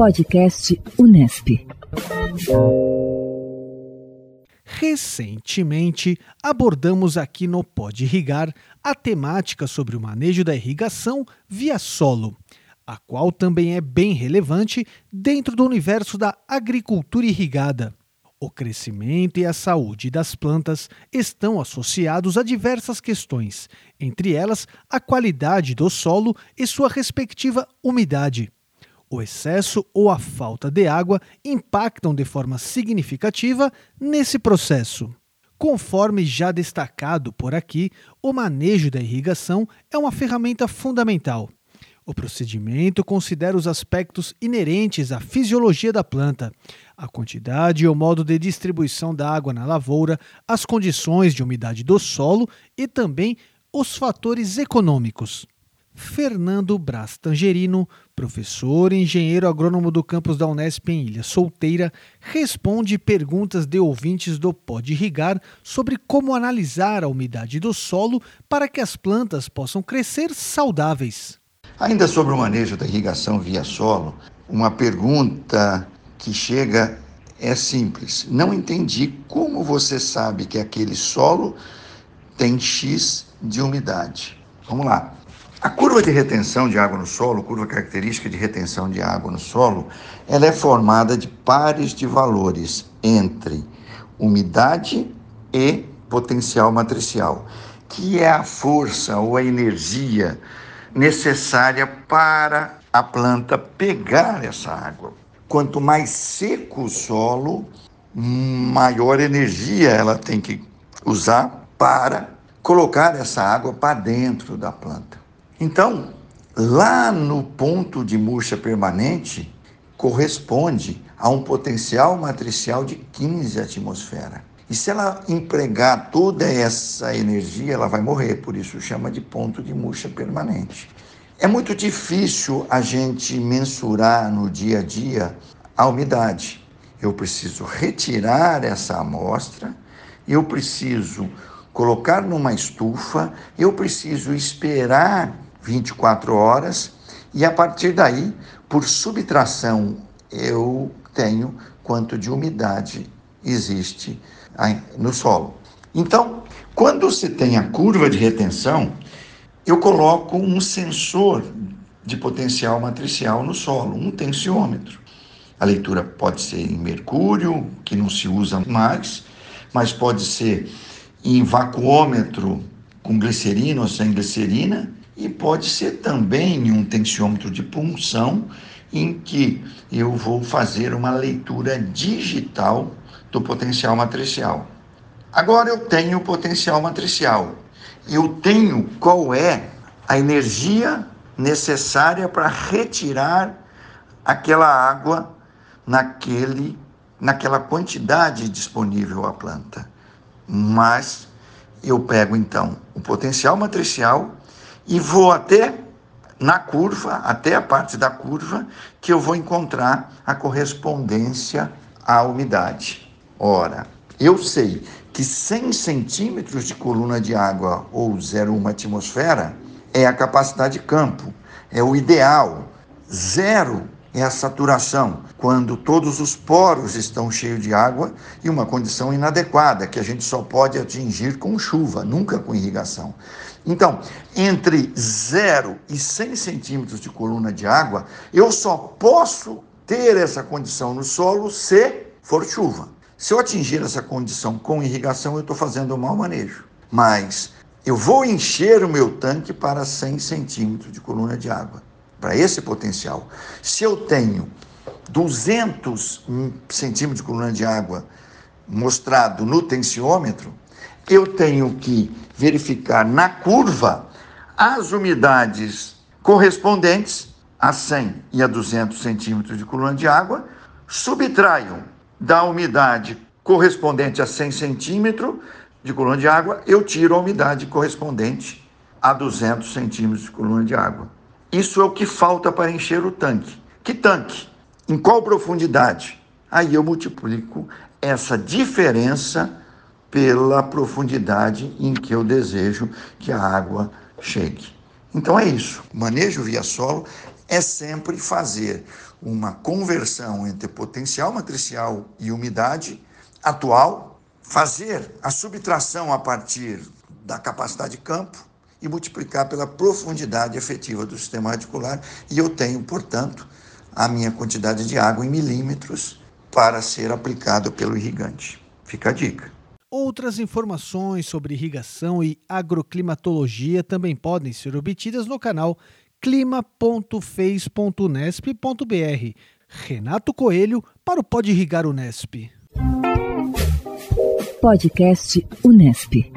Podcast Unesp. Recentemente, abordamos aqui no Pode Irrigar a temática sobre o manejo da irrigação via solo, a qual também é bem relevante dentro do universo da agricultura irrigada. O crescimento e a saúde das plantas estão associados a diversas questões, entre elas a qualidade do solo e sua respectiva umidade. O excesso ou a falta de água impactam de forma significativa nesse processo. Conforme já destacado por aqui, o manejo da irrigação é uma ferramenta fundamental o procedimento considera os aspectos inerentes à fisiologia da planta, a quantidade e o modo de distribuição da água na lavoura, as condições de umidade do solo e também os fatores econômicos. Fernando Braz Tangerino, professor e engenheiro agrônomo do campus da Unesp em Ilha Solteira, responde perguntas de ouvintes do Pode Irrigar sobre como analisar a umidade do solo para que as plantas possam crescer saudáveis. Ainda sobre o manejo da irrigação via solo, uma pergunta que chega é simples. Não entendi como você sabe que aquele solo tem X de umidade. Vamos lá. A curva de retenção de água no solo, curva característica de retenção de água no solo, ela é formada de pares de valores entre umidade e potencial matricial, que é a força ou a energia necessária para a planta pegar essa água. Quanto mais seco o solo, maior energia ela tem que usar para colocar essa água para dentro da planta. Então, lá no ponto de murcha permanente, corresponde a um potencial matricial de 15 atmosfera. E se ela empregar toda essa energia, ela vai morrer, por isso chama de ponto de murcha permanente. É muito difícil a gente mensurar no dia a dia a umidade. Eu preciso retirar essa amostra, eu preciso colocar numa estufa, eu preciso esperar 24 horas e a partir daí, por subtração, eu tenho quanto de umidade existe no solo. Então, quando se tem a curva de retenção, eu coloco um sensor de potencial matricial no solo, um tensiômetro. A leitura pode ser em mercúrio, que não se usa mais, mas pode ser em vacuômetro com glicerina ou sem glicerina, e pode ser também um tensiômetro de punção, em que eu vou fazer uma leitura digital do potencial matricial. Agora eu tenho o potencial matricial. Eu tenho qual é a energia necessária para retirar aquela água naquele naquela quantidade disponível à planta. Mas eu pego então o potencial matricial e vou até na curva, até a parte da curva, que eu vou encontrar a correspondência à umidade. Ora, eu sei que 100 centímetros de coluna de água ou 0,1 atmosfera é a capacidade de campo, é o ideal. Zero é a saturação, quando todos os poros estão cheios de água e uma condição inadequada, que a gente só pode atingir com chuva, nunca com irrigação. Então, entre 0 e 100 centímetros de coluna de água, eu só posso ter essa condição no solo se for chuva. Se eu atingir essa condição com irrigação, eu estou fazendo um mau manejo. Mas eu vou encher o meu tanque para 100 centímetros de coluna de água, para esse potencial. Se eu tenho 200 centímetros de coluna de água mostrado no tensiômetro, eu tenho que verificar na curva as umidades correspondentes a 100 e a 200 centímetros de coluna de água, subtraio da umidade correspondente a 100 centímetros de coluna de água, eu tiro a umidade correspondente a 200 centímetros de coluna de água. Isso é o que falta para encher o tanque. Que tanque? Em qual profundidade? Aí eu multiplico essa diferença pela profundidade em que eu desejo que a água chegue. Então é isso. O manejo via solo é sempre fazer uma conversão entre potencial matricial e umidade atual, fazer a subtração a partir da capacidade de campo e multiplicar pela profundidade efetiva do sistema radicular, e eu tenho, portanto, a minha quantidade de água em milímetros para ser aplicado pelo irrigante. Fica a dica. Outras informações sobre irrigação e agroclimatologia também podem ser obtidas no canal clima.fez.unesp.br. Renato Coelho para o Pode Irrigar Unesp. Podcast Unesp.